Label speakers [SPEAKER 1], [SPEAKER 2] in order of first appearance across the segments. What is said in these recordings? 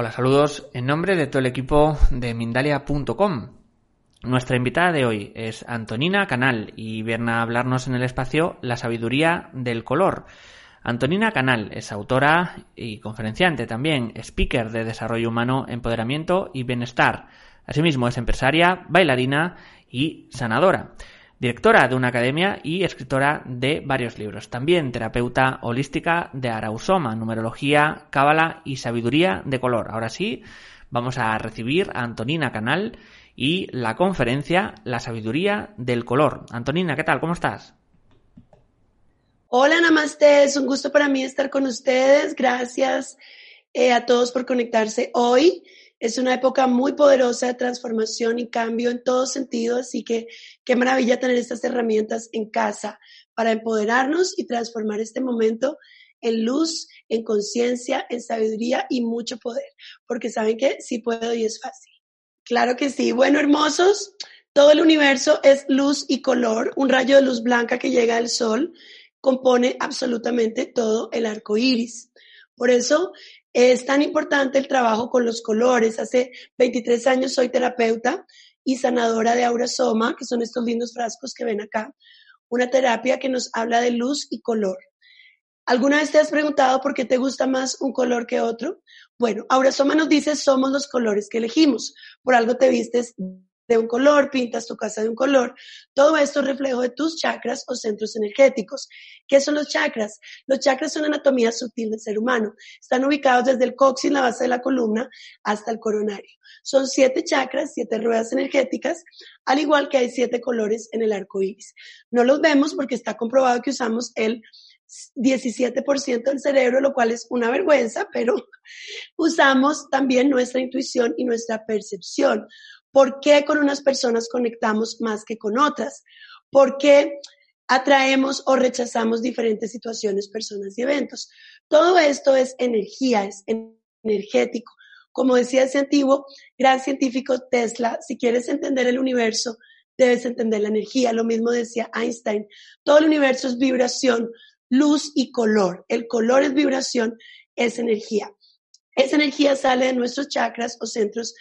[SPEAKER 1] Hola, saludos en nombre de todo el equipo de Mindalia.com. Nuestra invitada de hoy es Antonina Canal y viene a hablarnos en el espacio La sabiduría del color. Antonina Canal es autora y conferenciante también, speaker de desarrollo humano, empoderamiento y bienestar. Asimismo es empresaria, bailarina y sanadora directora de una academia y escritora de varios libros. También terapeuta holística de Arausoma, numerología, cábala y sabiduría de color. Ahora sí, vamos a recibir a Antonina Canal y la conferencia La sabiduría del color. Antonina, ¿qué tal? ¿Cómo estás?
[SPEAKER 2] Hola, Namaste. Es un gusto para mí estar con ustedes. Gracias eh, a todos por conectarse hoy. Es una época muy poderosa de transformación y cambio en todo sentido, así que qué maravilla tener estas herramientas en casa para empoderarnos y transformar este momento en luz, en conciencia, en sabiduría y mucho poder, porque saben que sí puedo y es fácil. Claro que sí. Bueno, hermosos, todo el universo es luz y color, un rayo de luz blanca que llega del sol compone absolutamente todo el arco iris. Por eso es tan importante el trabajo con los colores. Hace 23 años soy terapeuta y sanadora de aurasoma, que son estos lindos frascos que ven acá. Una terapia que nos habla de luz y color. ¿Alguna vez te has preguntado por qué te gusta más un color que otro? Bueno, Aurasoma nos dice somos los colores que elegimos. Por algo te vistes de un color, pintas tu casa de un color. Todo esto es reflejo de tus chakras o centros energéticos. ¿Qué son los chakras? Los chakras son anatomía sutil del ser humano. Están ubicados desde el coxis, la base de la columna, hasta el coronario. Son siete chakras, siete ruedas energéticas, al igual que hay siete colores en el arco iris. No los vemos porque está comprobado que usamos el 17% del cerebro, lo cual es una vergüenza, pero usamos también nuestra intuición y nuestra percepción. ¿Por qué con unas personas conectamos más que con otras? ¿Por qué atraemos o rechazamos diferentes situaciones, personas y eventos? Todo esto es energía, es energético. Como decía ese antiguo gran científico Tesla, si quieres entender el universo, debes entender la energía. Lo mismo decía Einstein. Todo el universo es vibración, luz y color. El color es vibración, es energía. Esa energía sale de nuestros chakras o centros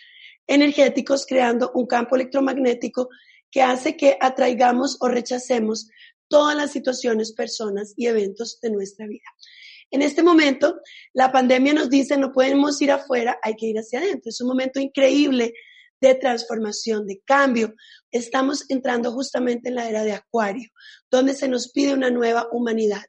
[SPEAKER 2] energéticos creando un campo electromagnético que hace que atraigamos o rechacemos todas las situaciones, personas y eventos de nuestra vida. En este momento, la pandemia nos dice no podemos ir afuera, hay que ir hacia adentro. Es un momento increíble de transformación, de cambio. Estamos entrando justamente en la era de Acuario, donde se nos pide una nueva humanidad.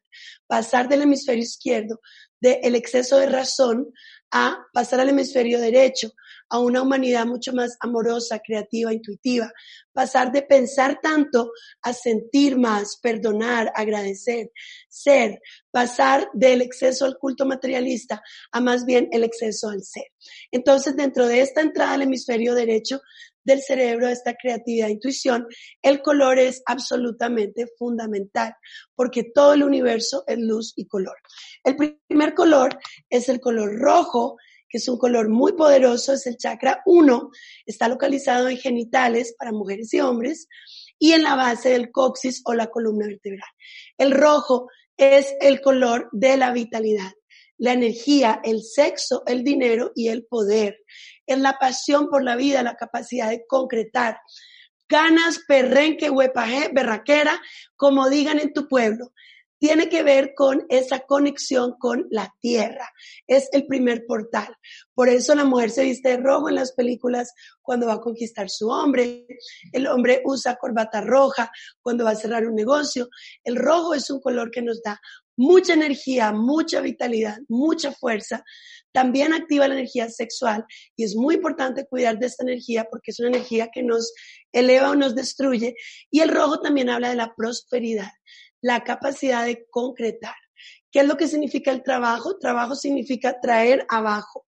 [SPEAKER 2] Pasar del hemisferio izquierdo, del exceso de razón, a pasar al hemisferio derecho, a una humanidad mucho más amorosa, creativa, intuitiva. Pasar de pensar tanto a sentir más, perdonar, agradecer, ser. Pasar del exceso al culto materialista a más bien el exceso al ser. Entonces, dentro de esta entrada al hemisferio derecho del cerebro, esta creatividad, intuición, el color es absolutamente fundamental porque todo el universo es luz y color. El primer color es el color rojo, que es un color muy poderoso, es el chakra 1, está localizado en genitales para mujeres y hombres y en la base del coxis o la columna vertebral. El rojo es el color de la vitalidad, la energía, el sexo, el dinero y el poder. Es la pasión por la vida, la capacidad de concretar. Ganas, perrenque, huepaje, berraquera, como digan en tu pueblo tiene que ver con esa conexión con la tierra. Es el primer portal. Por eso la mujer se viste de rojo en las películas cuando va a conquistar su hombre. El hombre usa corbata roja cuando va a cerrar un negocio. El rojo es un color que nos da mucha energía, mucha vitalidad, mucha fuerza. También activa la energía sexual y es muy importante cuidar de esta energía porque es una energía que nos eleva o nos destruye. Y el rojo también habla de la prosperidad, la capacidad de concretar. ¿Qué es lo que significa el trabajo? Trabajo significa traer abajo,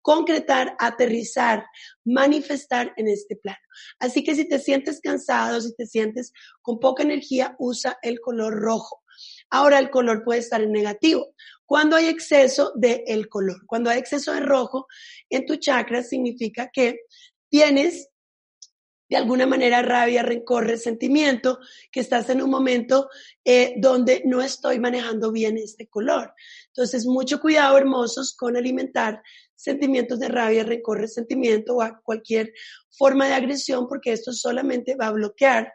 [SPEAKER 2] concretar, aterrizar, manifestar en este plano. Así que si te sientes cansado, si te sientes con poca energía, usa el color rojo. Ahora el color puede estar en negativo. Cuando hay exceso de el color, cuando hay exceso de rojo en tu chakra, significa que tienes de alguna manera rabia, rencor, resentimiento, que estás en un momento eh, donde no estoy manejando bien este color. Entonces, mucho cuidado, hermosos, con alimentar sentimientos de rabia, rencor, resentimiento o cualquier forma de agresión, porque esto solamente va a bloquear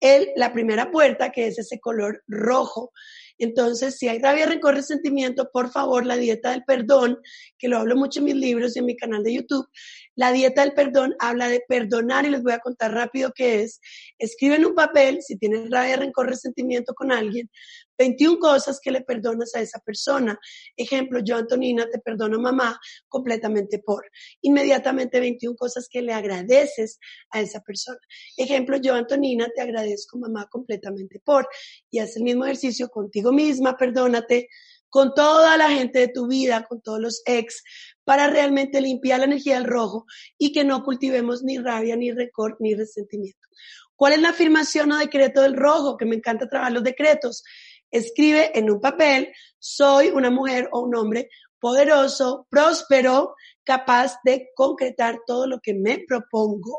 [SPEAKER 2] el, la primera puerta, que es ese color rojo. Entonces, si hay rabia, rencor, resentimiento, por favor, la dieta del perdón, que lo hablo mucho en mis libros y en mi canal de YouTube, la dieta del perdón habla de perdonar y les voy a contar rápido qué es. Escribe en un papel, si tienes rabia, rencor, resentimiento con alguien, 21 cosas que le perdonas a esa persona. Ejemplo, yo, Antonina, te perdono mamá completamente por. Inmediatamente 21 cosas que le agradeces a esa persona. Ejemplo, yo, Antonina, te agradezco mamá completamente por. Y haz el mismo ejercicio contigo misma, perdónate con toda la gente de tu vida, con todos los ex, para realmente limpiar la energía del rojo y que no cultivemos ni rabia, ni rencor, ni resentimiento. ¿Cuál es la afirmación o decreto del rojo? Que me encanta trabajar los decretos. Escribe en un papel, soy una mujer o un hombre poderoso, próspero, capaz de concretar todo lo que me propongo.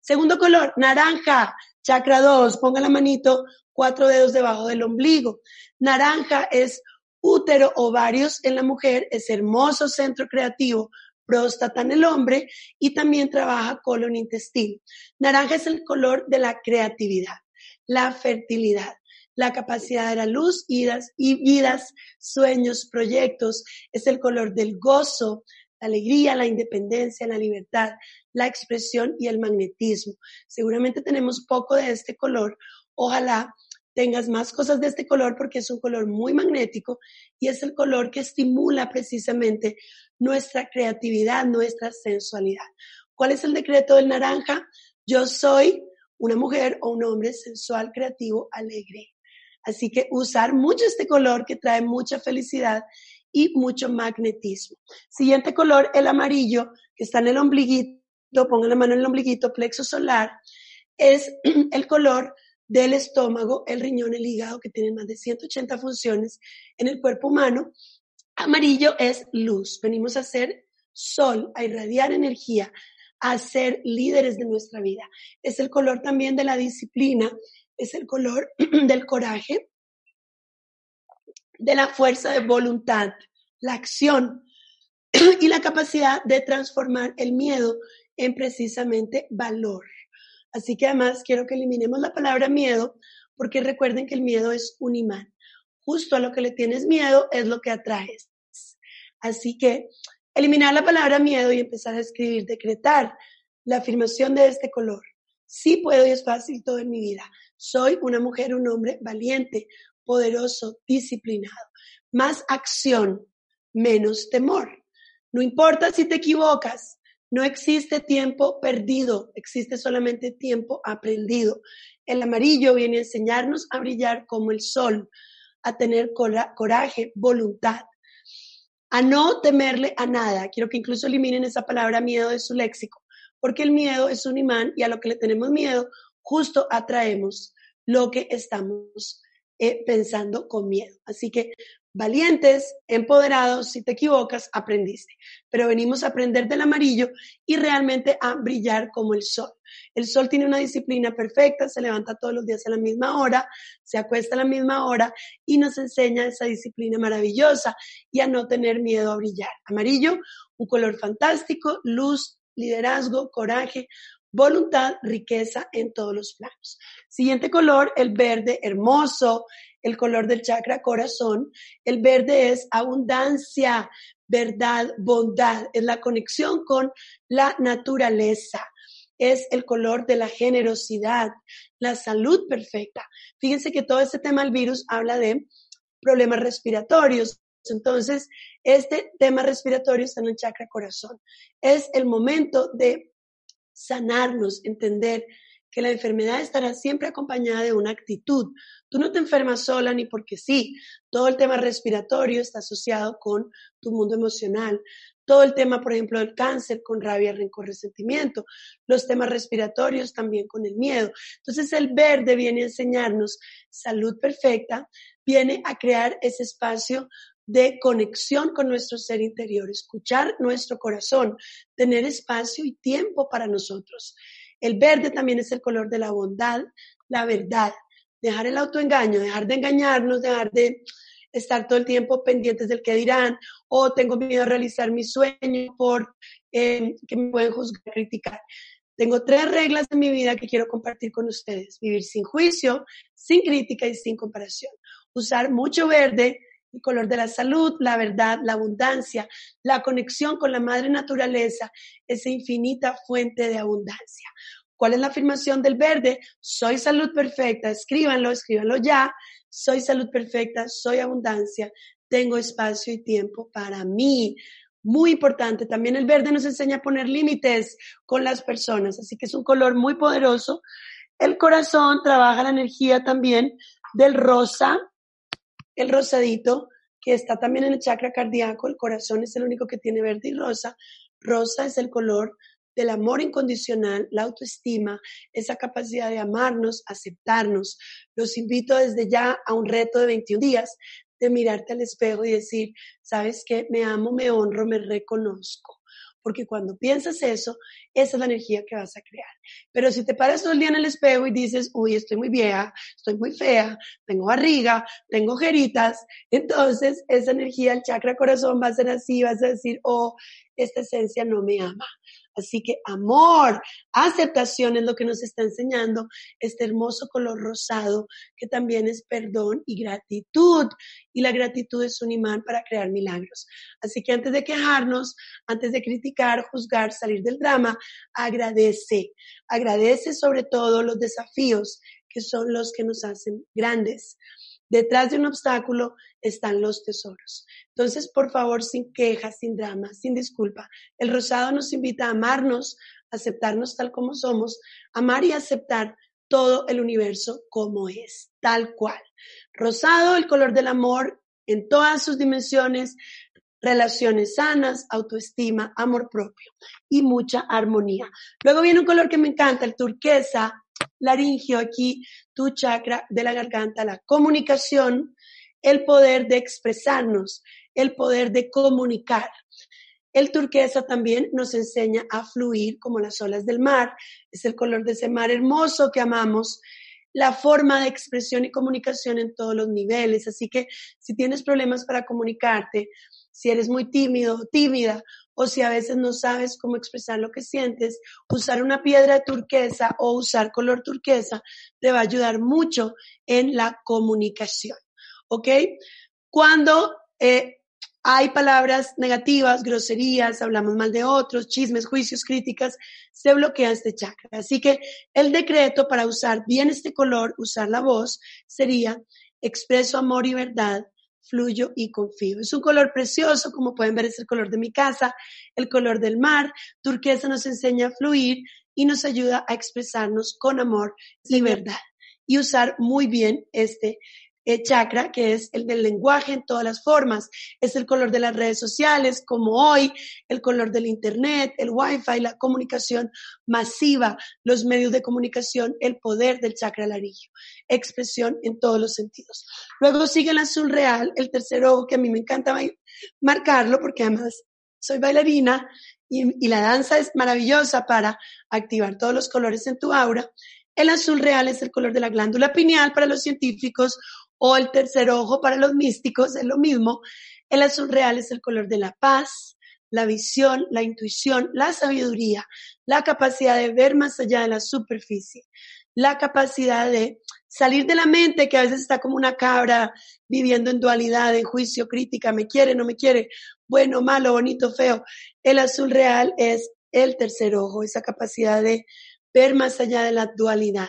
[SPEAKER 2] Segundo color, naranja, chakra 2, ponga la manito, cuatro dedos debajo del ombligo. Naranja es útero, ovarios en la mujer, es hermoso centro creativo, próstata en el hombre y también trabaja colon intestino. Naranja es el color de la creatividad, la fertilidad la capacidad de la luz, idas y vidas, sueños, proyectos, es el color del gozo, la alegría, la independencia, la libertad, la expresión y el magnetismo. Seguramente tenemos poco de este color. Ojalá tengas más cosas de este color porque es un color muy magnético y es el color que estimula precisamente nuestra creatividad, nuestra sensualidad. ¿Cuál es el decreto del naranja? Yo soy una mujer o un hombre sensual, creativo, alegre. Así que usar mucho este color que trae mucha felicidad y mucho magnetismo. Siguiente color, el amarillo, que está en el ombliguito, pongan la mano en el ombliguito, plexo solar, es el color del estómago, el riñón, el hígado, que tienen más de 180 funciones en el cuerpo humano. Amarillo es luz. Venimos a ser sol, a irradiar energía, a ser líderes de nuestra vida. Es el color también de la disciplina, es el color del coraje, de la fuerza de voluntad, la acción y la capacidad de transformar el miedo en precisamente valor. Así que además quiero que eliminemos la palabra miedo porque recuerden que el miedo es un imán. Justo a lo que le tienes miedo es lo que atraes. Así que eliminar la palabra miedo y empezar a escribir, decretar la afirmación de este color. Sí puedo y es fácil todo en mi vida. Soy una mujer, un hombre valiente, poderoso, disciplinado. Más acción, menos temor. No importa si te equivocas, no existe tiempo perdido, existe solamente tiempo aprendido. El amarillo viene a enseñarnos a brillar como el sol, a tener coraje, voluntad, a no temerle a nada. Quiero que incluso eliminen esa palabra miedo de su léxico, porque el miedo es un imán y a lo que le tenemos miedo, justo atraemos lo que estamos eh, pensando con miedo. Así que valientes, empoderados, si te equivocas, aprendiste. Pero venimos a aprender del amarillo y realmente a brillar como el sol. El sol tiene una disciplina perfecta, se levanta todos los días a la misma hora, se acuesta a la misma hora y nos enseña esa disciplina maravillosa y a no tener miedo a brillar. Amarillo, un color fantástico, luz, liderazgo, coraje, voluntad, riqueza en todos los planos. Siguiente color, el verde, hermoso, el color del chakra corazón. El verde es abundancia, verdad, bondad, es la conexión con la naturaleza. Es el color de la generosidad, la salud perfecta. Fíjense que todo este tema del virus habla de problemas respiratorios. Entonces, este tema respiratorio está en el chakra corazón. Es el momento de sanarnos, entender que la enfermedad estará siempre acompañada de una actitud. Tú no te enfermas sola ni porque sí. Todo el tema respiratorio está asociado con tu mundo emocional. Todo el tema, por ejemplo, del cáncer con rabia, rencor, resentimiento. Los temas respiratorios también con el miedo. Entonces el verde viene a enseñarnos salud perfecta, viene a crear ese espacio de conexión con nuestro ser interior, escuchar nuestro corazón, tener espacio y tiempo para nosotros. El verde también es el color de la bondad, la verdad, dejar el autoengaño, dejar de engañarnos, dejar de estar todo el tiempo pendientes del que dirán, o tengo miedo a realizar mi sueño por eh, que me pueden juzgar, criticar. Tengo tres reglas de mi vida que quiero compartir con ustedes. Vivir sin juicio, sin crítica y sin comparación. Usar mucho verde, el color de la salud, la verdad, la abundancia, la conexión con la madre naturaleza, esa infinita fuente de abundancia. ¿Cuál es la afirmación del verde? Soy salud perfecta, escríbanlo, escríbanlo ya. Soy salud perfecta, soy abundancia, tengo espacio y tiempo para mí. Muy importante, también el verde nos enseña a poner límites con las personas, así que es un color muy poderoso. El corazón trabaja la energía también del rosa, el rosadito, que está también en el chakra cardíaco, el corazón es el único que tiene verde y rosa. Rosa es el color del amor incondicional, la autoestima, esa capacidad de amarnos, aceptarnos. Los invito desde ya a un reto de 21 días de mirarte al espejo y decir, ¿sabes qué? Me amo, me honro, me reconozco porque cuando piensas eso, esa es la energía que vas a crear. Pero si te paras todo el día en el espejo y dices, uy, estoy muy vieja, estoy muy fea, tengo barriga, tengo ojeritas, entonces esa energía, el chakra corazón va a ser así, vas a decir, oh, esta esencia no me ama. Así que amor, aceptación es lo que nos está enseñando este hermoso color rosado que también es perdón y gratitud. Y la gratitud es un imán para crear milagros. Así que antes de quejarnos, antes de criticar, juzgar, salir del drama, agradece. Agradece sobre todo los desafíos que son los que nos hacen grandes. Detrás de un obstáculo están los tesoros. Entonces, por favor, sin quejas, sin drama, sin disculpa. El rosado nos invita a amarnos, aceptarnos tal como somos, amar y aceptar todo el universo como es, tal cual. Rosado, el color del amor en todas sus dimensiones, relaciones sanas, autoestima, amor propio y mucha armonía. Luego viene un color que me encanta, el turquesa, laringio, aquí tu chakra de la garganta, la comunicación, el poder de expresarnos, el poder de comunicar. El turquesa también nos enseña a fluir como las olas del mar. Es el color de ese mar hermoso que amamos. La forma de expresión y comunicación en todos los niveles. Así que si tienes problemas para comunicarte, si eres muy tímido tímida, o si a veces no sabes cómo expresar lo que sientes, usar una piedra turquesa o usar color turquesa te va a ayudar mucho en la comunicación. ¿Ok? Cuando eh, hay palabras negativas, groserías, hablamos mal de otros, chismes, juicios, críticas, se bloquea este chakra. Así que el decreto para usar bien este color, usar la voz, sería expreso amor y verdad fluyo y confío. Es un color precioso, como pueden ver es el color de mi casa, el color del mar. Turquesa nos enseña a fluir y nos ayuda a expresarnos con amor y verdad y usar muy bien este eh, chakra, que es el del lenguaje en todas las formas. Es el color de las redes sociales, como hoy, el color del Internet, el Wi-Fi, la comunicación masiva, los medios de comunicación, el poder del chakra larillo. Expresión en todos los sentidos. Luego sigue el azul real, el tercer ojo, que a mí me encanta marcarlo porque además soy bailarina y, y la danza es maravillosa para activar todos los colores en tu aura. El azul real es el color de la glándula pineal para los científicos o el tercer ojo para los místicos, es lo mismo. El azul real es el color de la paz, la visión, la intuición, la sabiduría, la capacidad de ver más allá de la superficie, la capacidad de salir de la mente que a veces está como una cabra viviendo en dualidad, en juicio, crítica, me quiere, no me quiere, bueno, malo, bonito, feo. El azul real es el tercer ojo, esa capacidad de ver más allá de la dualidad,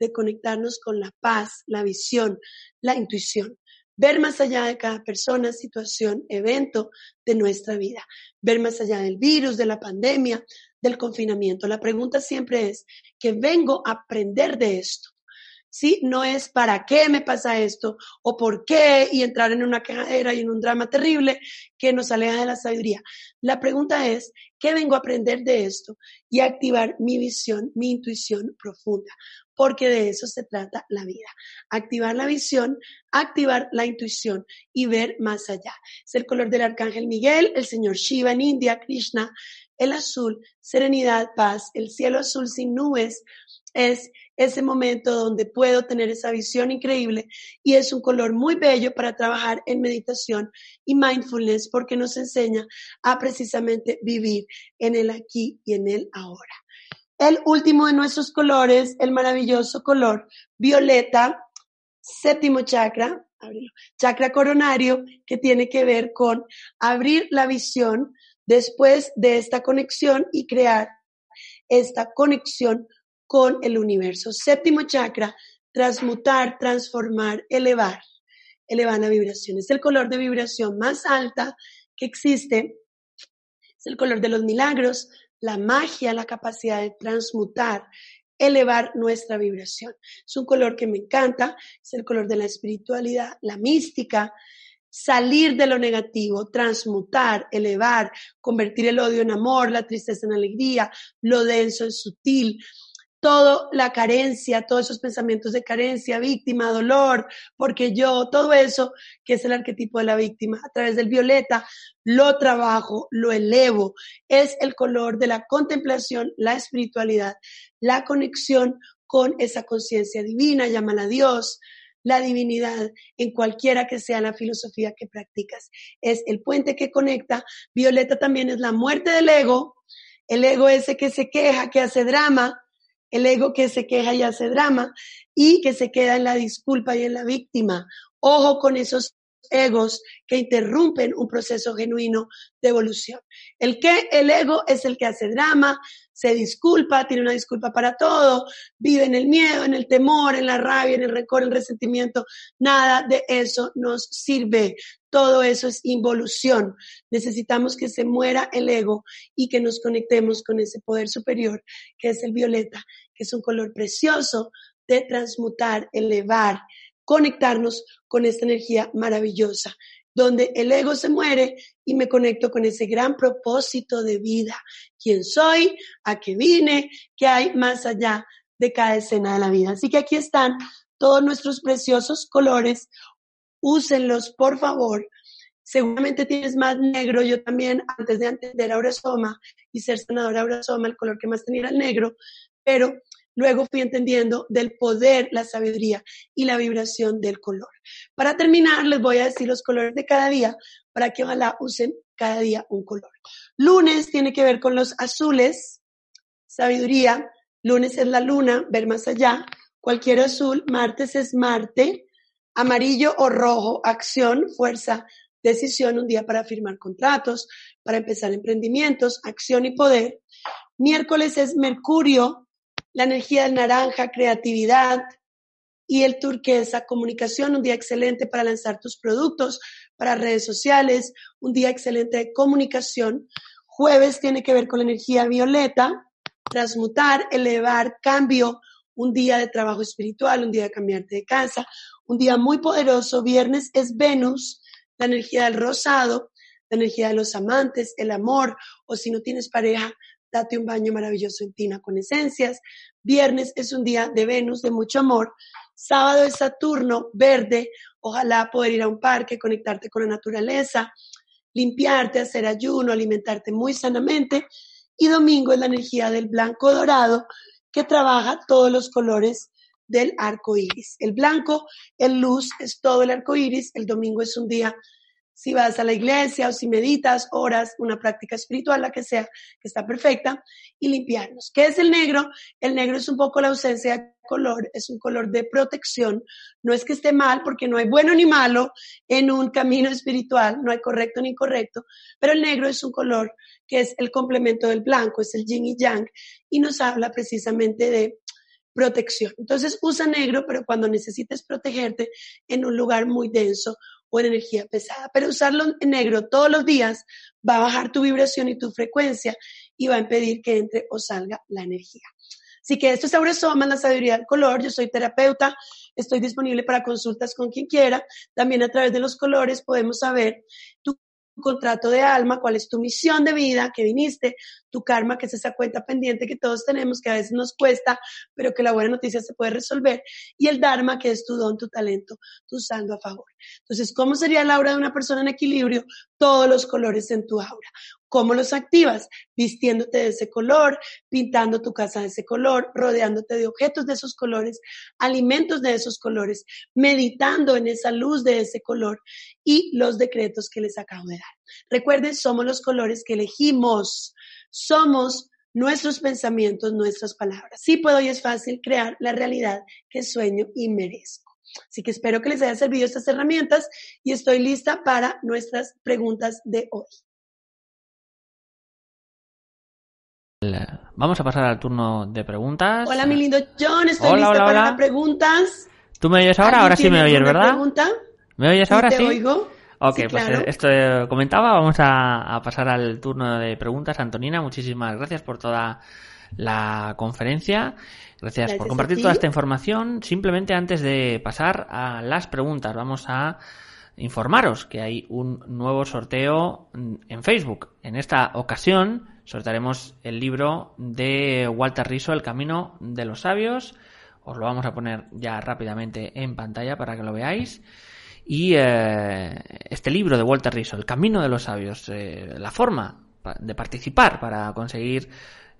[SPEAKER 2] de conectarnos con la paz, la visión, la intuición. ver más allá de cada persona, situación, evento de nuestra vida, ver más allá del virus, de la pandemia, del confinamiento. La pregunta siempre es, ¿qué vengo a aprender de esto? ¿sí? No es para qué me pasa esto o por qué y entrar en una quejadera y en un drama terrible que nos aleja de la sabiduría. La pregunta es, ¿qué vengo a aprender de esto? Y activar mi visión, mi intuición profunda, porque de eso se trata la vida. Activar la visión, activar la intuición y ver más allá. Es el color del arcángel Miguel, el señor Shiva en India, Krishna, el azul, serenidad, paz, el cielo azul sin nubes, es ese momento donde puedo tener esa visión increíble y es un color muy bello para trabajar en meditación y mindfulness porque nos enseña a precisamente vivir en el aquí y en el ahora. El último de nuestros colores, el maravilloso color violeta, séptimo chakra, chakra coronario, que tiene que ver con abrir la visión después de esta conexión y crear esta conexión con el universo. Séptimo chakra, transmutar, transformar, elevar, elevar la vibración. Es el color de vibración más alta que existe. Es el color de los milagros, la magia, la capacidad de transmutar, elevar nuestra vibración. Es un color que me encanta, es el color de la espiritualidad, la mística, salir de lo negativo, transmutar, elevar, convertir el odio en amor, la tristeza en alegría, lo denso en sutil, toda la carencia, todos esos pensamientos de carencia, víctima, dolor, porque yo, todo eso que es el arquetipo de la víctima, a través del violeta, lo trabajo, lo elevo. Es el color de la contemplación, la espiritualidad, la conexión con esa conciencia divina, llámala Dios, la divinidad en cualquiera que sea la filosofía que practicas. Es el puente que conecta. Violeta también es la muerte del ego, el ego ese que se queja, que hace drama, el ego que se queja y hace drama y que se queda en la disculpa y en la víctima. Ojo con esos egos que interrumpen un proceso genuino de evolución. El que el ego es el que hace drama, se disculpa, tiene una disculpa para todo, vive en el miedo, en el temor, en la rabia, en el rencor, en el resentimiento. Nada de eso nos sirve. Todo eso es involución. Necesitamos que se muera el ego y que nos conectemos con ese poder superior que es el violeta, que es un color precioso de transmutar, elevar, conectarnos con esta energía maravillosa, donde el ego se muere y me conecto con ese gran propósito de vida. ¿Quién soy? ¿A qué vine? ¿Qué hay más allá de cada escena de la vida? Así que aquí están todos nuestros preciosos colores. Úsenlos, por favor. Seguramente tienes más negro. Yo también, antes de entender Aurasoma y ser senadora Aurasoma, el color que más tenía era el negro. Pero Luego fui entendiendo del poder, la sabiduría y la vibración del color. Para terminar, les voy a decir los colores de cada día para que ojalá usen cada día un color. Lunes tiene que ver con los azules, sabiduría. Lunes es la luna, ver más allá. Cualquier azul. Martes es Marte. Amarillo o rojo, acción, fuerza, decisión, un día para firmar contratos, para empezar emprendimientos, acción y poder. Miércoles es Mercurio, la energía del naranja, creatividad, y el turquesa, comunicación, un día excelente para lanzar tus productos para redes sociales, un día excelente de comunicación. Jueves tiene que ver con la energía violeta, transmutar, elevar, cambio, un día de trabajo espiritual, un día de cambiarte de casa, un día muy poderoso. Viernes es Venus, la energía del rosado, la energía de los amantes, el amor, o si no tienes pareja, date un baño maravilloso en tina con esencias. Viernes es un día de Venus, de mucho amor. Sábado es Saturno, verde. Ojalá poder ir a un parque, conectarte con la naturaleza, limpiarte, hacer ayuno, alimentarte muy sanamente. Y domingo es la energía del blanco dorado que trabaja todos los colores del arco iris. El blanco, el luz, es todo el arco iris. El domingo es un día si vas a la iglesia o si meditas horas, una práctica espiritual, la que sea, que está perfecta, y limpiarnos. ¿Qué es el negro? El negro es un poco la ausencia de color, es un color de protección. No es que esté mal, porque no hay bueno ni malo en un camino espiritual, no hay correcto ni incorrecto, pero el negro es un color que es el complemento del blanco, es el yin y yang, y nos habla precisamente de protección. Entonces usa negro, pero cuando necesites protegerte en un lugar muy denso o en energía pesada. Pero usarlo en negro todos los días va a bajar tu vibración y tu frecuencia y va a impedir que entre o salga la energía. Así que esto es Auresoma, la sabiduría del color. Yo soy terapeuta, estoy disponible para consultas con quien quiera. También a través de los colores podemos saber tu contrato de alma, cuál es tu misión de vida, que viniste, tu karma, que es esa cuenta pendiente que todos tenemos, que a veces nos cuesta, pero que la buena noticia se puede resolver, y el dharma, que es tu don, tu talento, tu saldo a favor. Entonces, ¿cómo sería la aura de una persona en equilibrio? Todos los colores en tu aura. ¿Cómo los activas? Vistiéndote de ese color, pintando tu casa de ese color, rodeándote de objetos de esos colores, alimentos de esos colores, meditando en esa luz de ese color y los decretos que les acabo de dar. Recuerden, somos los colores que elegimos, somos nuestros pensamientos, nuestras palabras. Sí puedo y es fácil crear la realidad que sueño y merezco. Así que espero que les haya servido estas herramientas y estoy lista para nuestras preguntas de hoy.
[SPEAKER 1] Vamos a pasar al turno de preguntas.
[SPEAKER 2] Hola, mi lindo John, estoy lista para preguntas.
[SPEAKER 1] ¿Tú me oyes ahora? Ahora sí me oyes, ¿verdad?
[SPEAKER 2] Pregunta?
[SPEAKER 1] ¿Me oyes ahora?
[SPEAKER 2] ¿Te
[SPEAKER 1] sí.
[SPEAKER 2] oigo?
[SPEAKER 1] Ok,
[SPEAKER 2] Sí,
[SPEAKER 1] pues
[SPEAKER 2] claro.
[SPEAKER 1] esto eh, comentaba. Vamos a, a pasar al turno de preguntas. Antonina, muchísimas gracias por toda la conferencia. Gracias,
[SPEAKER 2] Gracias
[SPEAKER 1] por compartir
[SPEAKER 2] ti.
[SPEAKER 1] toda esta información. Simplemente antes de pasar a las preguntas, vamos a informaros que hay un nuevo sorteo en Facebook. En esta ocasión sortearemos el libro de Walter Riso, El Camino de los Sabios. Os lo vamos a poner ya rápidamente en pantalla para que lo veáis. Y eh, este libro de Walter Riso, El Camino de los Sabios, eh, la forma de participar para conseguir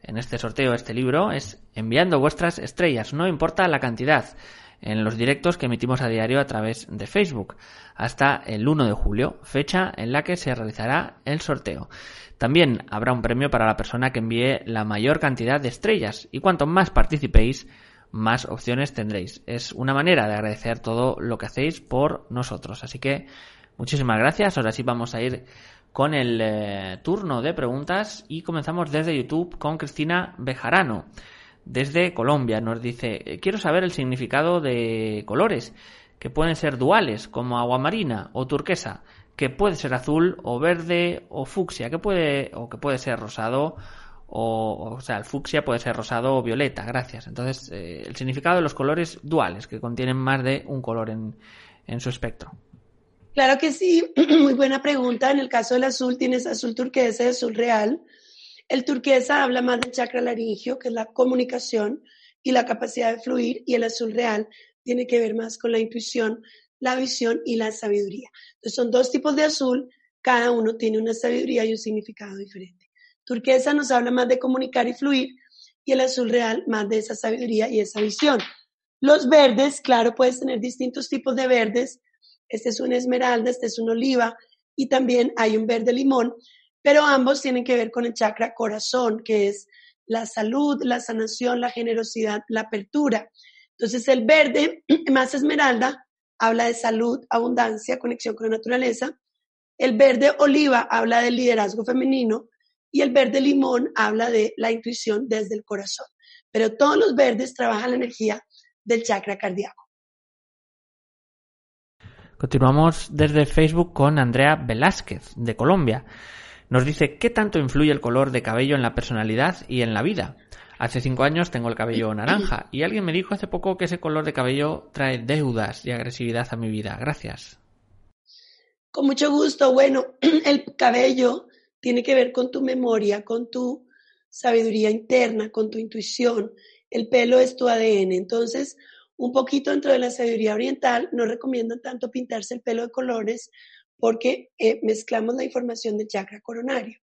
[SPEAKER 1] en este sorteo este libro es enviando vuestras estrellas, no importa la cantidad, en los directos que emitimos a diario a través de Facebook, hasta el 1 de julio, fecha en la que se realizará el sorteo. También habrá un premio para la persona que envíe la mayor cantidad de estrellas, y cuanto más participéis, más opciones tendréis. Es una manera de agradecer todo lo que hacéis por nosotros. Así que muchísimas gracias. Ahora sí vamos a ir con el eh, turno de preguntas y comenzamos desde YouTube con Cristina Bejarano. Desde Colombia nos dice, "Eh, quiero saber el significado de colores que pueden ser duales como agua marina o turquesa, que puede ser azul o verde o fucsia, que puede o que puede ser rosado o, o sea, el fucsia puede ser rosado o violeta, gracias. Entonces, eh, el significado de los colores duales, que contienen más de un color en, en su espectro.
[SPEAKER 2] Claro que sí, muy buena pregunta. En el caso del azul tienes azul turquesa y azul real. El turquesa habla más del chakra laringio, que es la comunicación y la capacidad de fluir, y el azul real tiene que ver más con la intuición, la visión y la sabiduría. Entonces son dos tipos de azul, cada uno tiene una sabiduría y un significado diferente. Turquesa nos habla más de comunicar y fluir, y el azul real más de esa sabiduría y esa visión. Los verdes, claro, puedes tener distintos tipos de verdes, este es una esmeralda, este es un oliva y también hay un verde limón, pero ambos tienen que ver con el chakra corazón, que es la salud, la sanación, la generosidad, la apertura. Entonces el verde más esmeralda habla de salud, abundancia, conexión con la naturaleza. El verde oliva habla del liderazgo femenino y el verde limón habla de la intuición desde el corazón. Pero todos los verdes trabajan la energía del chakra cardíaco.
[SPEAKER 1] Continuamos desde Facebook con Andrea Velázquez, de Colombia. Nos dice, ¿qué tanto influye el color de cabello en la personalidad y en la vida? Hace cinco años tengo el cabello naranja y alguien me dijo hace poco que ese color de cabello trae deudas y agresividad a mi vida. Gracias.
[SPEAKER 2] Con mucho gusto. Bueno, el cabello tiene que ver con tu memoria, con tu sabiduría interna, con tu intuición. El pelo es tu ADN. Entonces, un poquito dentro de la sabiduría oriental, no recomiendan tanto pintarse el pelo de colores porque eh, mezclamos la información del chakra coronario.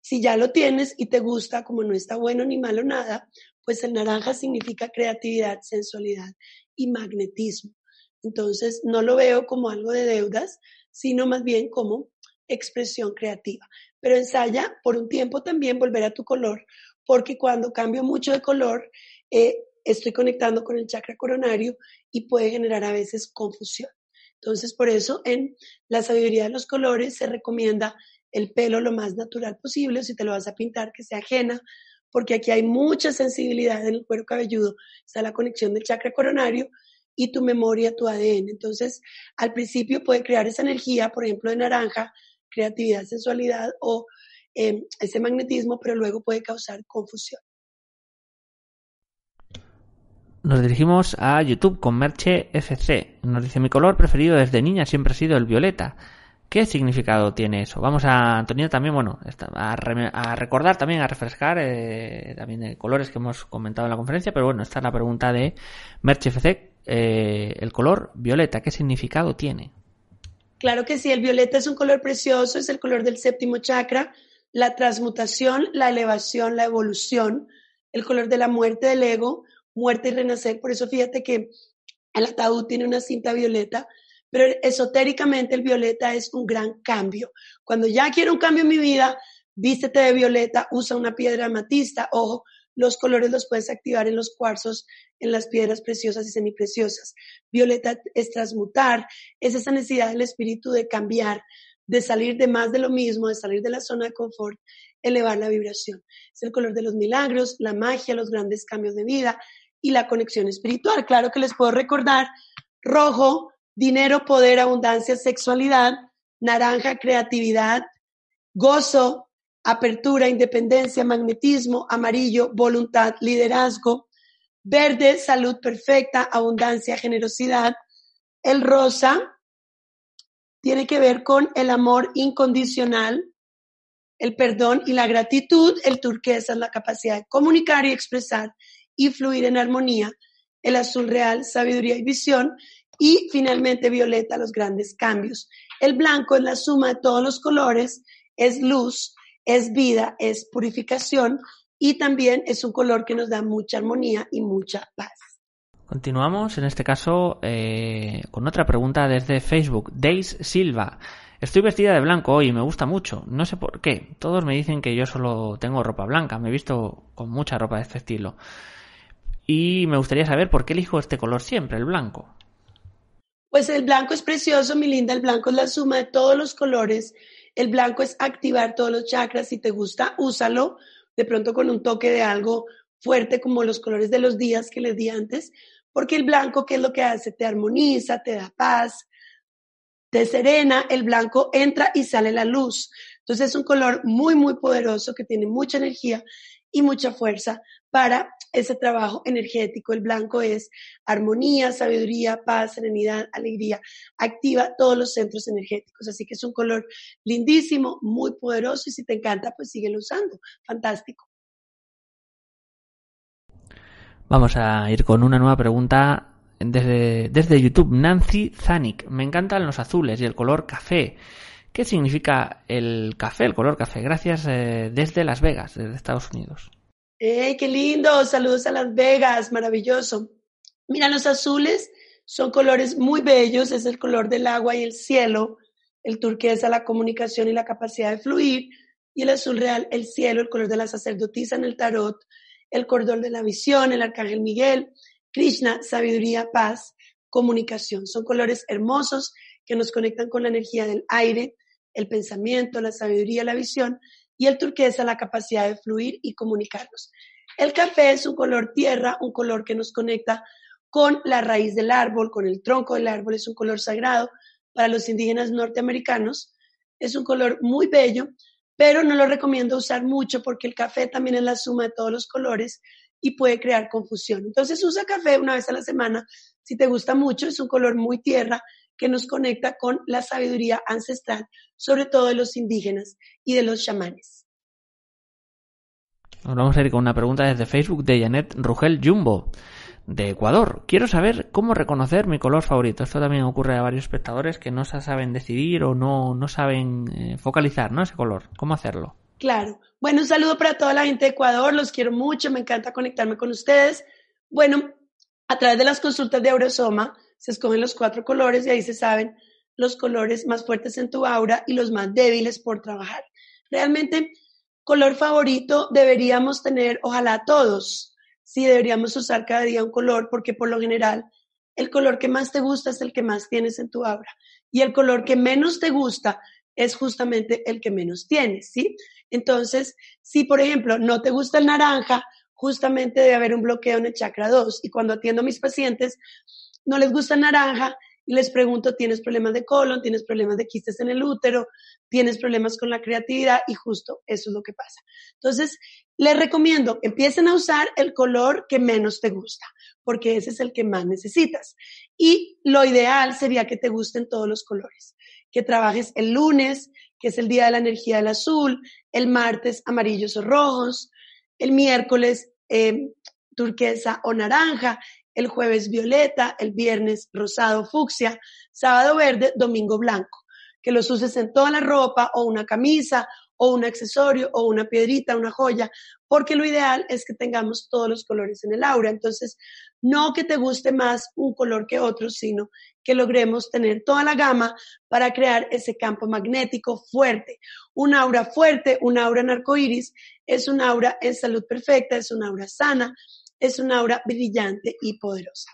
[SPEAKER 2] Si ya lo tienes y te gusta, como no está bueno ni malo nada, pues el naranja significa creatividad, sensualidad y magnetismo. Entonces, no lo veo como algo de deudas, sino más bien como expresión creativa. Pero ensaya por un tiempo también volver a tu color, porque cuando cambio mucho de color, eh, estoy conectando con el chakra coronario y puede generar a veces confusión. Entonces, por eso en la sabiduría de los colores se recomienda el pelo lo más natural posible, si te lo vas a pintar, que sea ajena, porque aquí hay mucha sensibilidad en el cuero cabelludo, está la conexión del chakra coronario y tu memoria, tu ADN. Entonces, al principio puede crear esa energía, por ejemplo, de naranja, creatividad, sensualidad o em, ese magnetismo, pero luego puede causar confusión.
[SPEAKER 1] Nos dirigimos a YouTube con Merche FC. Nos dice mi color preferido desde niña siempre ha sido el violeta. ¿Qué significado tiene eso? Vamos a, Antonio, también, bueno, a, recordar también, a refrescar eh, también de colores que hemos comentado en la conferencia, pero bueno, esta es la pregunta de Merch FC. Eh, el color violeta, ¿qué significado tiene?
[SPEAKER 2] Claro que sí, el violeta es un color precioso, es el color del séptimo chakra, la transmutación, la elevación, la evolución, el color de la muerte del ego, muerte y renacer. Por eso fíjate que el ataúd tiene una cinta violeta pero esotéricamente el violeta es un gran cambio. Cuando ya quiero un cambio en mi vida, vístete de violeta, usa una piedra amatista, ojo, los colores los puedes activar en los cuarzos, en las piedras preciosas y semipreciosas. Violeta es transmutar, es esa necesidad del espíritu de cambiar, de salir de más de lo mismo, de salir de la zona de confort, elevar la vibración. Es el color de los milagros, la magia, los grandes cambios de vida y la conexión espiritual. Claro que les puedo recordar, rojo dinero, poder, abundancia, sexualidad, naranja, creatividad, gozo, apertura, independencia, magnetismo, amarillo, voluntad, liderazgo, verde, salud perfecta, abundancia, generosidad, el rosa tiene que ver con el amor incondicional, el perdón y la gratitud, el turquesa es la capacidad de comunicar y expresar y fluir en armonía, el azul real, sabiduría y visión, y finalmente violeta, los grandes cambios. El blanco es la suma de todos los colores, es luz, es vida, es purificación y también es un color que nos da mucha armonía y mucha paz.
[SPEAKER 1] Continuamos, en este caso, eh, con otra pregunta desde Facebook. Days Silva. Estoy vestida de blanco hoy y me gusta mucho. No sé por qué. Todos me dicen que yo solo tengo ropa blanca. Me he visto con mucha ropa de este estilo. Y me gustaría saber por qué elijo este color siempre, el blanco.
[SPEAKER 2] Pues el blanco es precioso, mi linda, el blanco es la suma de todos los colores. El blanco es activar todos los chakras. Si te gusta, úsalo de pronto con un toque de algo fuerte como los colores de los días que les di antes, porque el blanco, ¿qué es lo que hace? Te armoniza, te da paz, te serena, el blanco entra y sale la luz. Entonces es un color muy, muy poderoso que tiene mucha energía y mucha fuerza para ese trabajo energético. El blanco es armonía, sabiduría, paz, serenidad, alegría. Activa todos los centros energéticos. Así que es un color lindísimo, muy poderoso y si te encanta, pues síguelo usando. Fantástico.
[SPEAKER 1] Vamos a ir con una nueva pregunta desde, desde YouTube. Nancy Zanik. Me encantan los azules y el color café. ¿Qué significa el café, el color café? Gracias eh, desde Las Vegas, desde Estados Unidos.
[SPEAKER 2] ¡Ey, qué lindo! Saludos a Las Vegas, maravilloso. Mira, los azules son colores muy bellos, es el color del agua y el cielo, el turquesa, la comunicación y la capacidad de fluir, y el azul real, el cielo, el color de la sacerdotisa en el tarot, el cordón de la visión, el arcángel Miguel, Krishna, sabiduría, paz, comunicación. Son colores hermosos que nos conectan con la energía del aire, el pensamiento, la sabiduría, la visión, y el turquesa la capacidad de fluir y comunicarnos. El café es un color tierra, un color que nos conecta con la raíz del árbol, con el tronco del árbol, es un color sagrado para los indígenas norteamericanos. Es un color muy bello, pero no lo recomiendo usar mucho porque el café también es la suma de todos los colores y puede crear confusión. Entonces usa café una vez a la semana si te gusta mucho, es un color muy tierra que nos conecta con la sabiduría ancestral, sobre todo de los indígenas y de los chamanes.
[SPEAKER 1] Ahora vamos a ir con una pregunta desde Facebook de Janet Rugel Jumbo, de Ecuador. Quiero saber cómo reconocer mi color favorito. Esto también ocurre a varios espectadores que no saben decidir o no, no saben eh, focalizar ¿no? ese color. ¿Cómo hacerlo?
[SPEAKER 2] Claro. Bueno, un saludo para toda la gente de Ecuador. Los quiero mucho. Me encanta conectarme con ustedes. Bueno, a través de las consultas de Aurosoma, se escogen los cuatro colores y ahí se saben los colores más fuertes en tu aura y los más débiles por trabajar. Realmente, color favorito deberíamos tener, ojalá todos, sí deberíamos usar cada día un color porque por lo general el color que más te gusta es el que más tienes en tu aura y el color que menos te gusta es justamente el que menos tienes, ¿sí? Entonces, si por ejemplo no te gusta el naranja, justamente debe haber un bloqueo en el chakra 2 y cuando atiendo a mis pacientes no les gusta naranja y les pregunto, ¿tienes problemas de colon? ¿Tienes problemas de quistes en el útero? ¿Tienes problemas con la creatividad? Y justo eso es lo que pasa. Entonces, les recomiendo, empiecen a usar el color que menos te gusta, porque ese es el que más necesitas. Y lo ideal sería que te gusten todos los colores, que trabajes el lunes, que es el día de la energía del azul, el martes amarillos o rojos, el miércoles eh, turquesa o naranja, el jueves violeta, el viernes rosado fucsia, sábado verde, domingo blanco. Que los uses en toda la ropa o una camisa o un accesorio o una piedrita, una joya, porque lo ideal es que tengamos todos los colores en el aura. Entonces, no que te guste más un color que otro, sino que logremos tener toda la gama para crear ese campo magnético fuerte. Un aura fuerte, un aura narcoiris, es un aura en salud perfecta, es un aura sana, es una aura brillante y poderosa.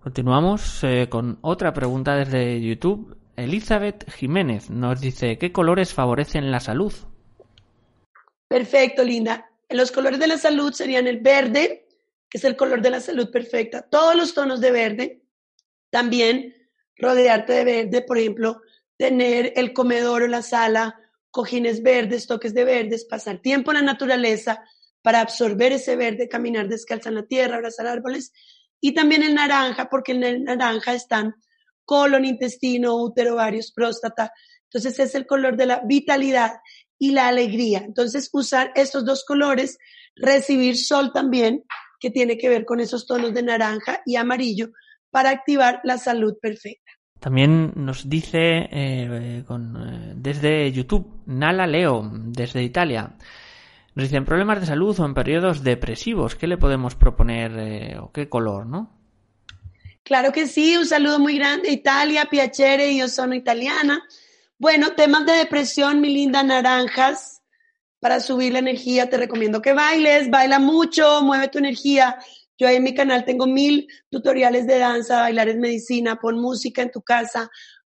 [SPEAKER 1] Continuamos eh, con otra pregunta desde YouTube. Elizabeth Jiménez nos dice, ¿qué colores favorecen la salud?
[SPEAKER 2] Perfecto, Linda. Los colores de la salud serían el verde, que es el color de la salud perfecta, todos los tonos de verde. También rodearte de verde, por ejemplo, tener el comedor o la sala, cojines verdes, toques de verdes, pasar tiempo en la naturaleza, para absorber ese verde, caminar descalza en la tierra, abrazar árboles. Y también el naranja, porque en el naranja están colon, intestino, útero, ovarios, próstata. Entonces es el color de la vitalidad y la alegría. Entonces usar estos dos colores, recibir sol también, que tiene que ver con esos tonos de naranja y amarillo, para activar la salud perfecta.
[SPEAKER 1] También nos dice eh, eh, desde YouTube, Nala Leo, desde Italia. Nos dicen problemas de salud o en periodos depresivos. ¿Qué le podemos proponer eh, o qué color, no?
[SPEAKER 2] Claro que sí, un saludo muy grande. Italia, Piacere, yo soy italiana. Bueno, temas de depresión, mi linda naranjas. Para subir la energía te recomiendo que bailes, baila mucho, mueve tu energía. Yo ahí en mi canal tengo mil tutoriales de danza, bailar es medicina, pon música en tu casa,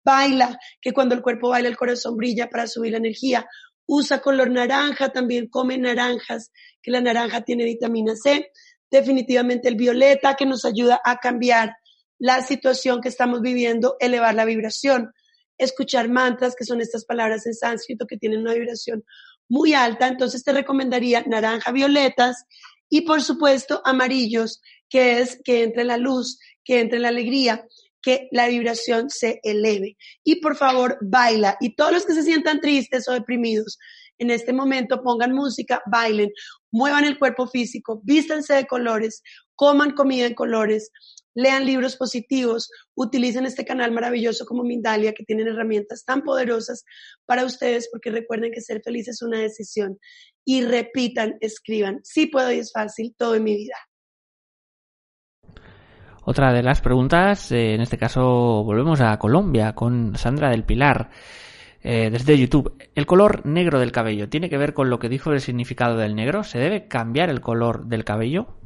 [SPEAKER 2] baila, que cuando el cuerpo baila el corazón brilla para subir la energía usa color naranja, también come naranjas, que la naranja tiene vitamina C, definitivamente el violeta que nos ayuda a cambiar la situación que estamos viviendo, elevar la vibración, escuchar mantras, que son estas palabras en sánscrito que tienen una vibración muy alta, entonces te recomendaría naranja, violetas y por supuesto amarillos, que es que entre la luz, que entre la alegría que la vibración se eleve. Y por favor, baila. Y todos los que se sientan tristes o deprimidos, en este momento pongan música, bailen, muevan el cuerpo físico, vístanse de colores, coman comida en colores, lean libros positivos, utilicen este canal maravilloso como Mindalia, que tienen herramientas tan poderosas para ustedes, porque recuerden que ser feliz es una decisión. Y repitan, escriban, sí puedo y es fácil, todo en mi vida.
[SPEAKER 1] Otra de las preguntas, eh, en este caso volvemos a Colombia con Sandra del Pilar. Eh, desde YouTube, ¿el color negro del cabello tiene que ver con lo que dijo el significado del negro? ¿Se debe cambiar el color del cabello?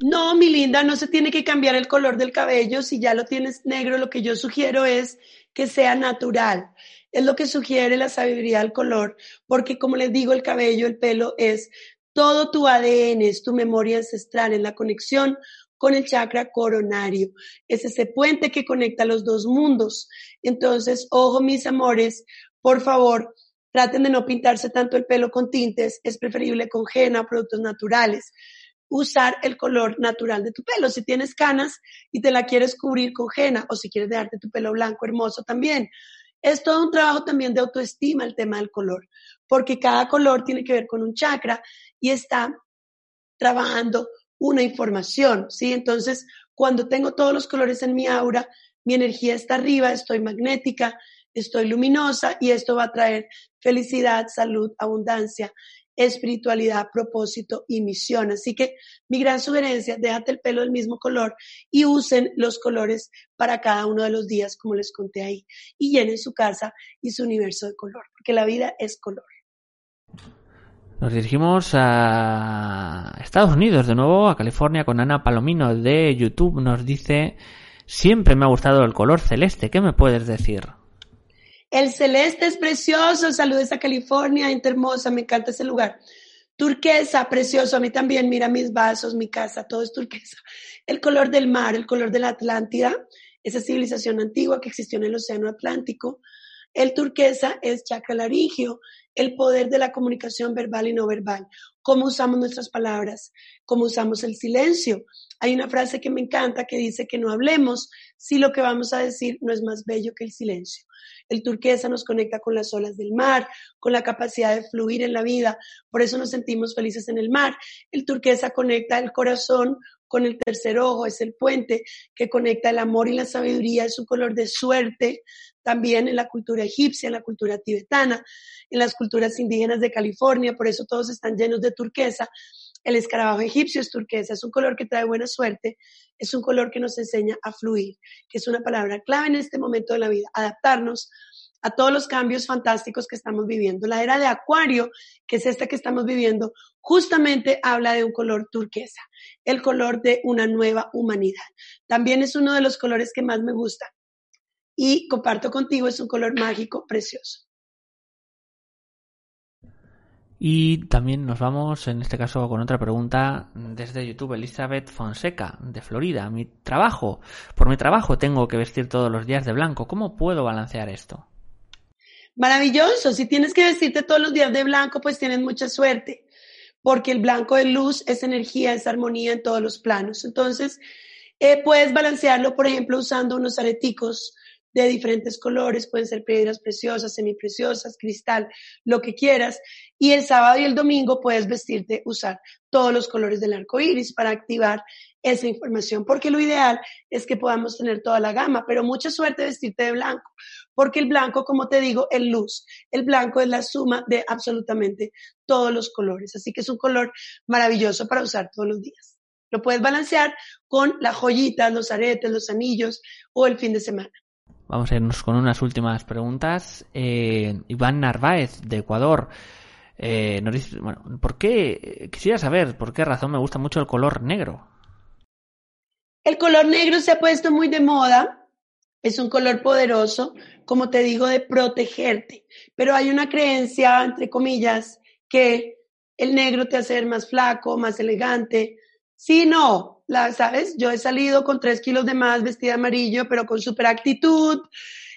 [SPEAKER 2] No, mi linda, no se tiene que cambiar el color del cabello. Si ya lo tienes negro, lo que yo sugiero es que sea natural. Es lo que sugiere la sabiduría del color, porque como les digo, el cabello, el pelo es todo tu ADN, es tu memoria ancestral, es la conexión con el chakra coronario. Es ese puente que conecta los dos mundos. Entonces, ojo, mis amores, por favor, traten de no pintarse tanto el pelo con tintes. Es preferible con henna, productos naturales. Usar el color natural de tu pelo. Si tienes canas y te la quieres cubrir con henna o si quieres dejarte tu pelo blanco hermoso también. Es todo un trabajo también de autoestima el tema del color, porque cada color tiene que ver con un chakra y está trabajando una información, ¿sí? Entonces, cuando tengo todos los colores en mi aura, mi energía está arriba, estoy magnética, estoy luminosa y esto va a traer felicidad, salud, abundancia, espiritualidad, propósito y misión. Así que mi gran sugerencia, déjate el pelo del mismo color y usen los colores para cada uno de los días, como les conté ahí, y llenen su casa y su universo de color, porque la vida es color.
[SPEAKER 1] Nos dirigimos a Estados Unidos de nuevo, a California, con Ana Palomino de YouTube. Nos dice, siempre me ha gustado el color celeste. ¿Qué me puedes decir?
[SPEAKER 2] El celeste es precioso. Saludos a California, hermosa. Me encanta ese lugar. Turquesa, precioso. A mí también, mira mis vasos, mi casa, todo es turquesa. El color del mar, el color de la Atlántida, esa civilización antigua que existió en el Océano Atlántico. El turquesa es chakra laringio, el poder de la comunicación verbal y no verbal. Cómo usamos nuestras palabras, cómo usamos el silencio. Hay una frase que me encanta que dice que no hablemos si lo que vamos a decir no es más bello que el silencio. El turquesa nos conecta con las olas del mar, con la capacidad de fluir en la vida. Por eso nos sentimos felices en el mar. El turquesa conecta el corazón con el tercer ojo, es el puente que conecta el amor y la sabiduría, es un color de suerte, también en la cultura egipcia, en la cultura tibetana, en las culturas indígenas de California, por eso todos están llenos de turquesa. El escarabajo egipcio es turquesa, es un color que trae buena suerte, es un color que nos enseña a fluir, que es una palabra clave en este momento de la vida, adaptarnos a todos los cambios fantásticos que estamos viviendo. La era de Acuario, que es esta que estamos viviendo, justamente habla de un color turquesa, el color de una nueva humanidad. También es uno de los colores que más me gusta y comparto contigo, es un color mágico, precioso.
[SPEAKER 1] Y también nos vamos, en este caso, con otra pregunta desde YouTube. Elizabeth Fonseca, de Florida. Mi trabajo, por mi trabajo tengo que vestir todos los días de blanco. ¿Cómo puedo balancear esto?
[SPEAKER 2] Maravilloso. Si tienes que vestirte todos los días de blanco, pues tienes mucha suerte, porque el blanco de luz es energía, es armonía en todos los planos. Entonces, eh, puedes balancearlo, por ejemplo, usando unos areticos de diferentes colores, pueden ser piedras preciosas, semipreciosas, cristal, lo que quieras. Y el sábado y el domingo puedes vestirte, usar todos los colores del arco iris para activar esa información, porque lo ideal es que podamos tener toda la gama, pero mucha suerte vestirte de blanco, porque el blanco, como te digo, es luz. El blanco es la suma de absolutamente todos los colores, así que es un color maravilloso para usar todos los días. Lo puedes balancear con las joyitas, los aretes, los anillos o el fin de semana.
[SPEAKER 1] Vamos a irnos con unas últimas preguntas. Eh, Iván Narváez, de Ecuador. Eh, ¿por qué? Quisiera saber por qué razón me gusta mucho el color negro.
[SPEAKER 2] El color negro se ha puesto muy de moda. Es un color poderoso, como te digo, de protegerte. Pero hay una creencia, entre comillas, que el negro te hace ser más flaco, más elegante. Sí, no, la, ¿sabes? Yo he salido con tres kilos de más vestida de amarillo, pero con super actitud,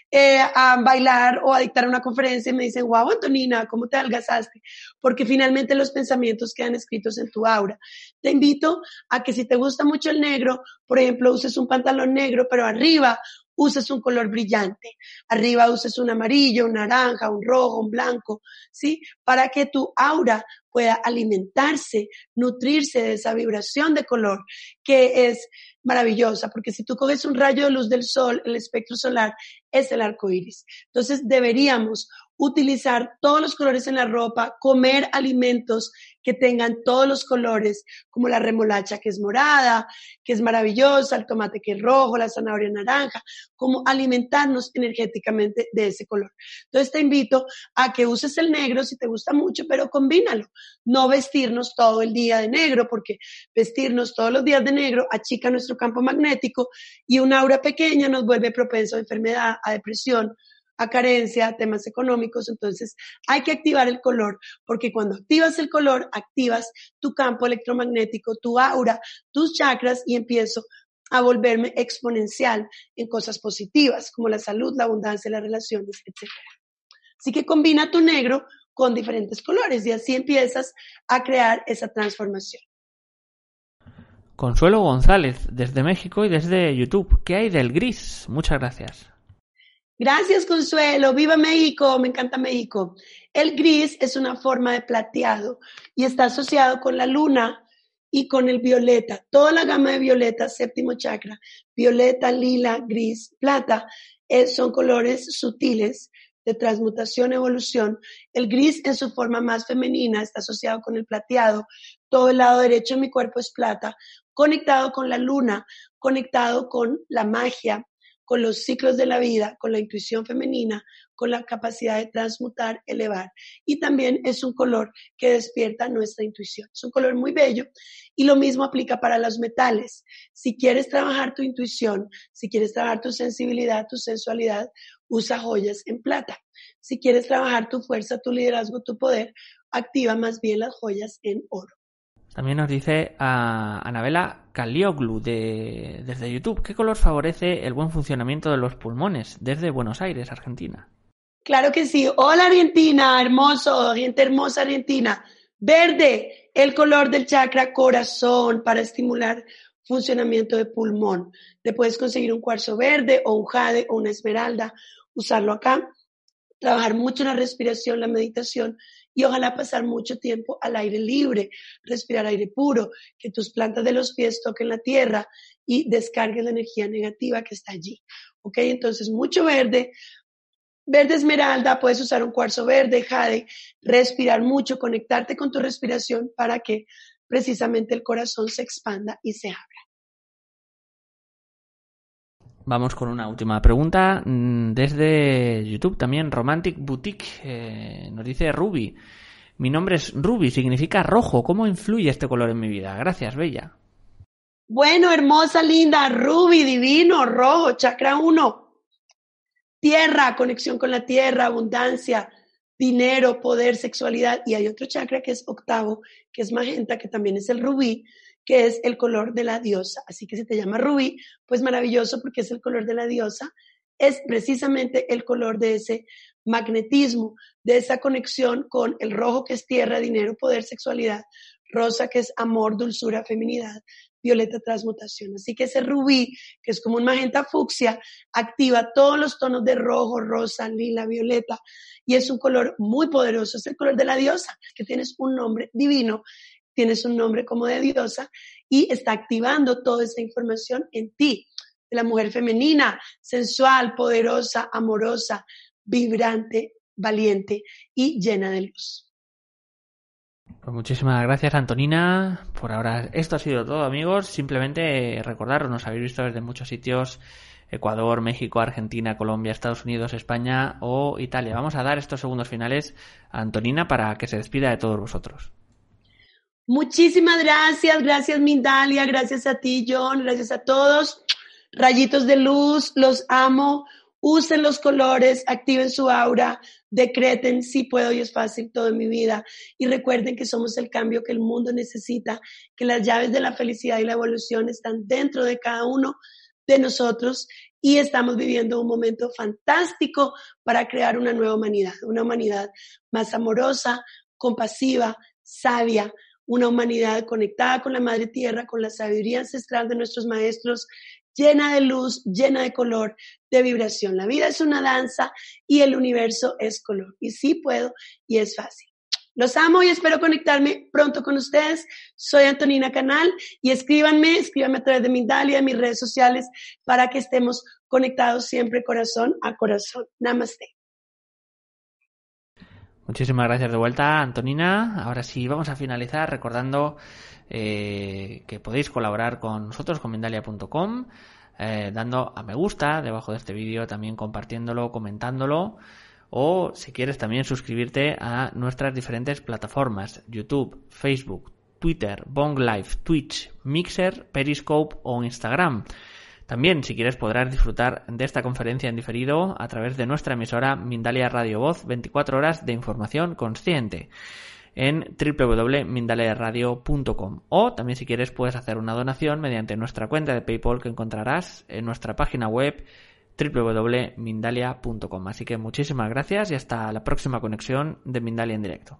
[SPEAKER 2] eh, a bailar o a dictar una conferencia y me dicen, wow, Antonina, ¿cómo te algazaste? Porque finalmente los pensamientos quedan escritos en tu aura. Te invito a que si te gusta mucho el negro, por ejemplo, uses un pantalón negro, pero arriba uses un color brillante. Arriba uses un amarillo, un naranja, un rojo, un blanco, ¿sí? Para que tu aura pueda alimentarse, nutrirse de esa vibración de color que es maravillosa, porque si tú coges un rayo de luz del sol, el espectro solar es el arco iris. Entonces deberíamos utilizar todos los colores en la ropa, comer alimentos que tengan todos los colores, como la remolacha que es morada, que es maravillosa, el tomate que es rojo, la zanahoria naranja, como alimentarnos energéticamente de ese color. Entonces te invito a que uses el negro si te gusta mucho, pero combínalo. No vestirnos todo el día de negro, porque vestirnos todos los días de negro achica nuestro campo magnético y una aura pequeña nos vuelve propenso a enfermedad, a depresión, a carencia, temas económicos. Entonces hay que activar el color, porque cuando activas el color, activas tu campo electromagnético, tu aura, tus chakras y empiezo a volverme exponencial en cosas positivas como la salud, la abundancia, las relaciones, etc. Así que combina tu negro con diferentes colores y así empiezas a crear esa transformación.
[SPEAKER 1] Consuelo González, desde México y desde YouTube. ¿Qué hay del gris? Muchas gracias.
[SPEAKER 2] Gracias, Consuelo. Viva México. Me encanta México. El gris es una forma de plateado y está asociado con la luna y con el violeta. Toda la gama de violeta, séptimo chakra, violeta, lila, gris, plata, eh, son colores sutiles de transmutación, evolución. El gris en su forma más femenina está asociado con el plateado. Todo el lado derecho de mi cuerpo es plata, conectado con la luna, conectado con la magia, con los ciclos de la vida, con la intuición femenina, con la capacidad de transmutar, elevar. Y también es un color que despierta nuestra intuición. Es un color muy bello y lo mismo aplica para los metales. Si quieres trabajar tu intuición, si quieres trabajar tu sensibilidad, tu sensualidad, usa joyas en plata. Si quieres trabajar tu fuerza, tu liderazgo, tu poder, activa más bien las joyas en oro.
[SPEAKER 1] También nos dice a Anabela Calioglu de, desde YouTube, ¿qué color favorece el buen funcionamiento de los pulmones desde Buenos Aires, Argentina?
[SPEAKER 2] Claro que sí. Hola Argentina, hermoso, gente hermosa Argentina. Verde, el color del chakra corazón para estimular funcionamiento de pulmón. Te puedes conseguir un cuarzo verde o un jade o una esmeralda, usarlo acá, trabajar mucho la respiración, la meditación y ojalá pasar mucho tiempo al aire libre, respirar aire puro, que tus plantas de los pies toquen la tierra y descarguen la energía negativa que está allí. ¿Ok? Entonces, mucho verde. Verde esmeralda, puedes usar un cuarzo verde, jade, respirar mucho, conectarte con tu respiración para que precisamente el corazón se expanda y se abra.
[SPEAKER 1] Vamos con una última pregunta mm, desde YouTube también, Romantic Boutique. Eh, nos dice Ruby. Mi nombre es Ruby, significa rojo. ¿Cómo influye este color en mi vida? Gracias, Bella.
[SPEAKER 2] Bueno, hermosa, linda, Ruby, divino, rojo, chakra 1. Tierra, conexión con la tierra, abundancia, dinero, poder, sexualidad. Y hay otro chakra que es octavo, que es magenta, que también es el rubí, que es el color de la diosa. Así que si te llama rubí, pues maravilloso porque es el color de la diosa. Es precisamente el color de ese magnetismo, de esa conexión con el rojo que es tierra, dinero, poder, sexualidad, rosa que es amor, dulzura, feminidad, violeta, transmutación. Así que ese rubí, que es como un magenta fucsia, activa todos los tonos de rojo, rosa, lila, violeta, y es un color muy poderoso, es el color de la diosa, que tienes un nombre divino tienes un nombre como de diosa y está activando toda esa información en ti, de la mujer femenina, sensual, poderosa, amorosa, vibrante, valiente y llena de luz.
[SPEAKER 1] Pues muchísimas gracias Antonina. Por ahora esto ha sido todo amigos. Simplemente recordaros, nos habéis visto desde muchos sitios. Ecuador, México, Argentina, Colombia, Estados Unidos, España o Italia. Vamos a dar estos segundos finales a Antonina para que se despida de todos vosotros.
[SPEAKER 2] Muchísimas gracias, gracias Mindalia, gracias a ti John, gracias a todos. Rayitos de luz, los amo. Usen los colores, activen su aura, decreten si puedo y es fácil todo mi vida. Y recuerden que somos el cambio que el mundo necesita, que las llaves de la felicidad y la evolución están dentro de cada uno de nosotros y estamos viviendo un momento fantástico para crear una nueva humanidad, una humanidad más amorosa, compasiva, sabia, una humanidad conectada con la Madre Tierra, con la sabiduría ancestral de nuestros maestros, llena de luz, llena de color, de vibración. La vida es una danza y el universo es color. Y sí puedo y es fácil. Los amo y espero conectarme pronto con ustedes. Soy Antonina Canal y escríbanme, escríbanme a través de mi Dalia, de mis redes sociales, para que estemos conectados siempre corazón a corazón. Namaste.
[SPEAKER 1] Muchísimas gracias de vuelta, Antonina. Ahora sí, vamos a finalizar recordando eh, que podéis colaborar con nosotros, con Mindalia.com, eh, dando a me gusta debajo de este vídeo, también compartiéndolo, comentándolo, o si quieres también suscribirte a nuestras diferentes plataformas, YouTube, Facebook, Twitter, Bong Live, Twitch, Mixer, Periscope o Instagram. También, si quieres, podrás disfrutar de esta conferencia en diferido a través de nuestra emisora Mindalia Radio Voz, 24 horas de información consciente en www.mindaliaradio.com o también si quieres puedes hacer una donación mediante nuestra cuenta de PayPal que encontrarás en nuestra página web www.mindalia.com. Así que muchísimas gracias y hasta la próxima conexión de Mindalia en directo.